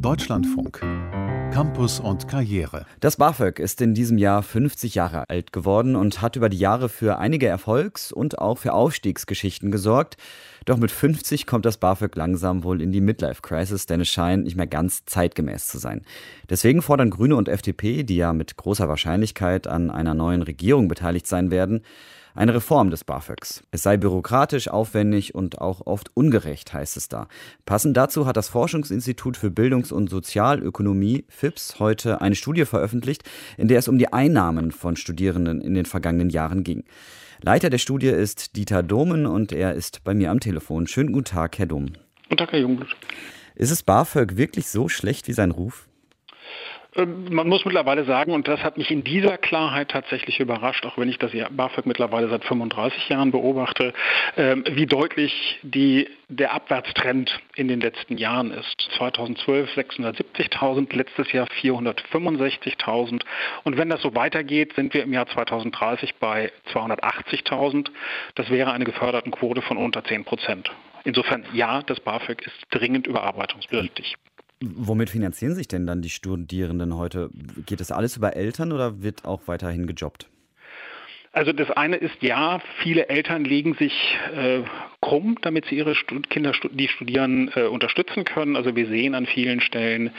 Deutschlandfunk. Campus und Karriere. Das BAföG ist in diesem Jahr 50 Jahre alt geworden und hat über die Jahre für einige Erfolgs- und auch für Aufstiegsgeschichten gesorgt. Doch mit 50 kommt das BAföG langsam wohl in die Midlife-Crisis, denn es scheint nicht mehr ganz zeitgemäß zu sein. Deswegen fordern Grüne und FDP, die ja mit großer Wahrscheinlichkeit an einer neuen Regierung beteiligt sein werden, eine Reform des BAföGs. Es sei bürokratisch, aufwendig und auch oft ungerecht, heißt es da. Passend dazu hat das Forschungsinstitut für Bildungs- und Sozialökonomie, FIPS, heute eine Studie veröffentlicht, in der es um die Einnahmen von Studierenden in den vergangenen Jahren ging. Leiter der Studie ist Dieter Domen und er ist bei mir am Telefon. Schönen guten Tag, Herr Dom. Guten Tag, Herr Jungblut. Ist es BAföG wirklich so schlecht wie sein Ruf? Ähm, man muss mittlerweile sagen, und das hat mich in dieser Klarheit tatsächlich überrascht, auch wenn ich das BAföG mittlerweile seit 35 Jahren beobachte, ähm, wie deutlich die, der Abwärtstrend in den letzten Jahren ist. 2012 670.000, letztes Jahr 465.000. Und wenn das so weitergeht, sind wir im Jahr 2030 bei 280.000. Das wäre eine geförderten Quote von unter 10 Prozent. Insofern ja, das BAföG ist dringend überarbeitungsbedürftig. Womit finanzieren sich denn dann die Studierenden heute? Geht das alles über Eltern oder wird auch weiterhin gejobbt? Also das eine ist ja, viele Eltern legen sich äh, krumm, damit sie ihre Stud Kinder, die studieren, äh, unterstützen können. Also wir sehen an vielen Stellen,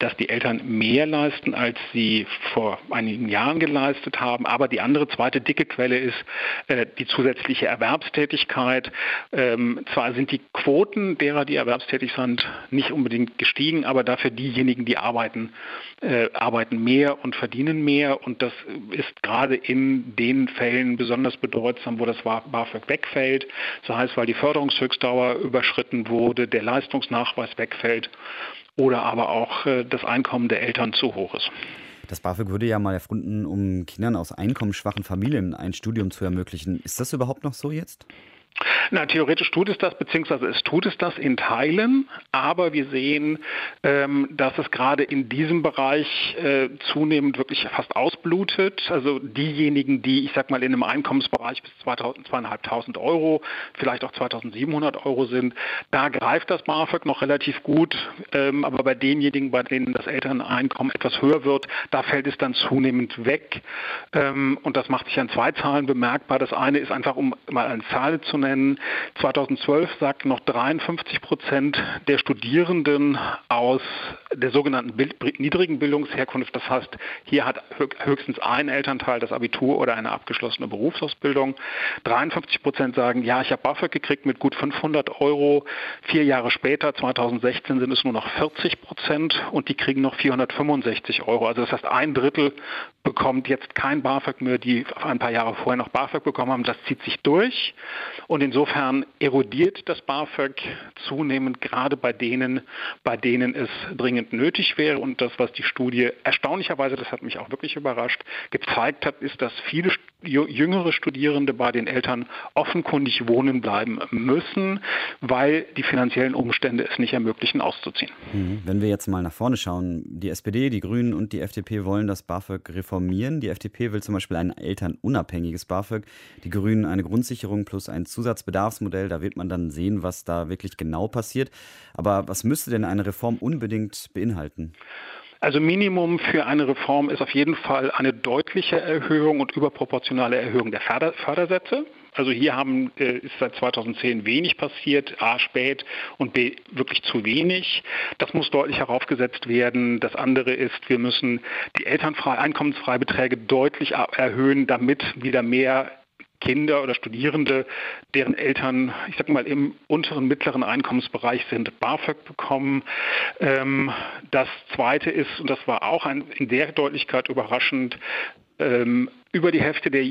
dass die Eltern mehr leisten, als sie vor einigen Jahren geleistet haben. Aber die andere zweite dicke Quelle ist äh, die zusätzliche Erwerbstätigkeit. Ähm, zwar sind die Quoten derer, die erwerbstätig sind, nicht unbedingt gestiegen, aber dafür diejenigen, die arbeiten, äh, arbeiten mehr und verdienen mehr. Und das ist gerade in den Fällen besonders bedeutsam, wo das BAföG wegfällt. Das heißt, weil die Förderungshöchstdauer überschritten wurde, der Leistungsnachweis wegfällt oder aber auch äh, das Einkommen der Eltern zu hoch ist. Das BAföG wurde ja mal erfunden, um Kindern aus einkommensschwachen Familien ein Studium zu ermöglichen. Ist das überhaupt noch so jetzt? Na, theoretisch tut es das, beziehungsweise es tut es das in Teilen, aber wir sehen, ähm, dass es gerade in diesem Bereich äh, zunehmend wirklich fast ausblutet. Also diejenigen, die, ich sag mal, in einem Einkommensbereich bis 2.500 Euro, vielleicht auch 2.700 Euro sind, da greift das BAföG noch relativ gut, ähm, aber bei denjenigen, bei denen das Elterneinkommen etwas höher wird, da fällt es dann zunehmend weg. Ähm, und das macht sich an zwei Zahlen bemerkbar. Das eine ist einfach, um mal eine Zahl zu nennen, 2012 sagten noch 53 Prozent der Studierenden aus der sogenannten niedrigen Bildungsherkunft, das heißt, hier hat höchstens ein Elternteil das Abitur oder eine abgeschlossene Berufsausbildung. 53 Prozent sagen, ja, ich habe BAföG gekriegt mit gut 500 Euro. Vier Jahre später, 2016, sind es nur noch 40 Prozent und die kriegen noch 465 Euro. Also das heißt, ein Drittel bekommt jetzt kein BAföG mehr, die ein paar Jahre vorher noch BAföG bekommen haben. Das zieht sich durch. Und insofern erodiert das BAföG zunehmend gerade bei denen, bei denen es dringend nötig wäre. Und das, was die Studie erstaunlicherweise, das hat mich auch wirklich überrascht, gezeigt hat, ist, dass viele jüngere Studierende bei den Eltern offenkundig wohnen bleiben müssen, weil die finanziellen Umstände es nicht ermöglichen, auszuziehen. Mhm. Wenn wir jetzt mal nach vorne schauen, die SPD, die Grünen und die FDP wollen das BAföG reformieren. Die FDP will zum Beispiel ein elternunabhängiges BAföG, die Grünen eine Grundsicherung plus ein Zusatzbedarfsmodell. Da wird man dann sehen, was da wirklich genau passiert. Aber was müsste denn eine Reform unbedingt beinhalten? Also Minimum für eine Reform ist auf jeden Fall eine deutliche Erhöhung und überproportionale Erhöhung der Förder Fördersätze. Also hier haben, äh, ist seit 2010 wenig passiert, A spät und B wirklich zu wenig. Das muss deutlich heraufgesetzt werden. Das andere ist, wir müssen die elternfrei, Einkommensfreibeträge deutlich erhöhen, damit wieder mehr Kinder oder Studierende, deren Eltern, ich sag mal, im unteren, mittleren Einkommensbereich sind, BAföG bekommen. Ähm, das Zweite ist, und das war auch in der Deutlichkeit überraschend, ähm, über die Hälfte der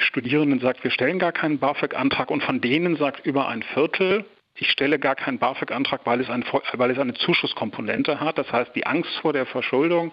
Studierenden sagt, wir stellen gar keinen BAföG-Antrag und von denen sagt über ein Viertel, ich stelle gar keinen BAföG-Antrag, weil, weil es eine Zuschusskomponente hat. Das heißt, die Angst vor der Verschuldung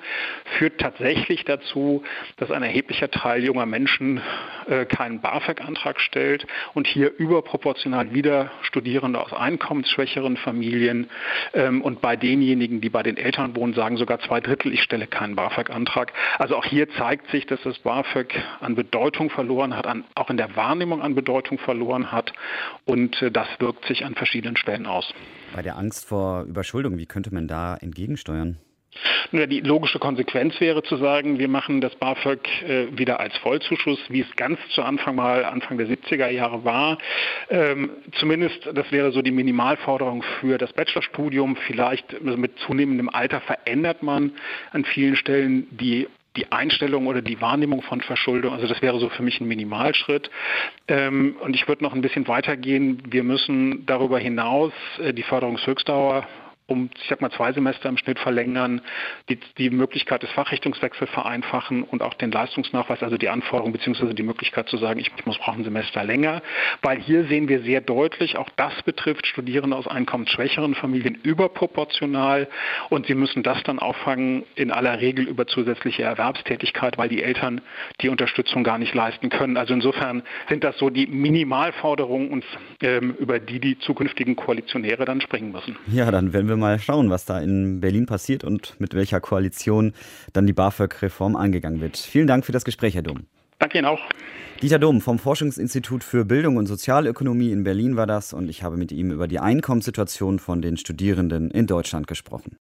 führt tatsächlich dazu, dass ein erheblicher Teil junger Menschen äh, keinen BAföG-Antrag stellt und hier überproportional wieder Studierende aus einkommensschwächeren Familien ähm, und bei denjenigen, die bei den Eltern wohnen, sagen sogar zwei Drittel, ich stelle keinen BAföG-Antrag. Also auch hier zeigt sich, dass das BAföG an Bedeutung verloren hat, an, auch in der Wahrnehmung an Bedeutung verloren hat und äh, das wirkt sich an verschiedenen verschiedenen Stellen aus. Bei der Angst vor Überschuldung, wie könnte man da entgegensteuern? Die logische Konsequenz wäre zu sagen, wir machen das BAföG äh, wieder als Vollzuschuss, wie es ganz zu Anfang mal, Anfang der 70er Jahre war. Ähm, zumindest, das wäre so die Minimalforderung für das Bachelorstudium. Vielleicht mit zunehmendem Alter verändert man an vielen Stellen die die Einstellung oder die Wahrnehmung von Verschuldung. Also das wäre so für mich ein Minimalschritt. Ähm, und ich würde noch ein bisschen weitergehen. Wir müssen darüber hinaus äh, die Förderungshöchstdauer um, ich sag mal, zwei Semester im Schnitt verlängern, die, die Möglichkeit des Fachrichtungswechsels vereinfachen und auch den Leistungsnachweis, also die Anforderung bzw. die Möglichkeit zu sagen, ich muss brauchen ein Semester länger, weil hier sehen wir sehr deutlich, auch das betrifft Studierende aus einkommensschwächeren Familien überproportional und sie müssen das dann auffangen in aller Regel über zusätzliche Erwerbstätigkeit, weil die Eltern die Unterstützung gar nicht leisten können. Also insofern sind das so die Minimalforderungen, ähm, über die die zukünftigen Koalitionäre dann springen müssen. Ja, dann werden wir wir mal schauen, was da in Berlin passiert und mit welcher Koalition dann die BAföG-Reform angegangen wird. Vielen Dank für das Gespräch, Herr Dom. Danke Ihnen auch. Dieter Dom vom Forschungsinstitut für Bildung und Sozialökonomie in Berlin war das und ich habe mit ihm über die Einkommenssituation von den Studierenden in Deutschland gesprochen.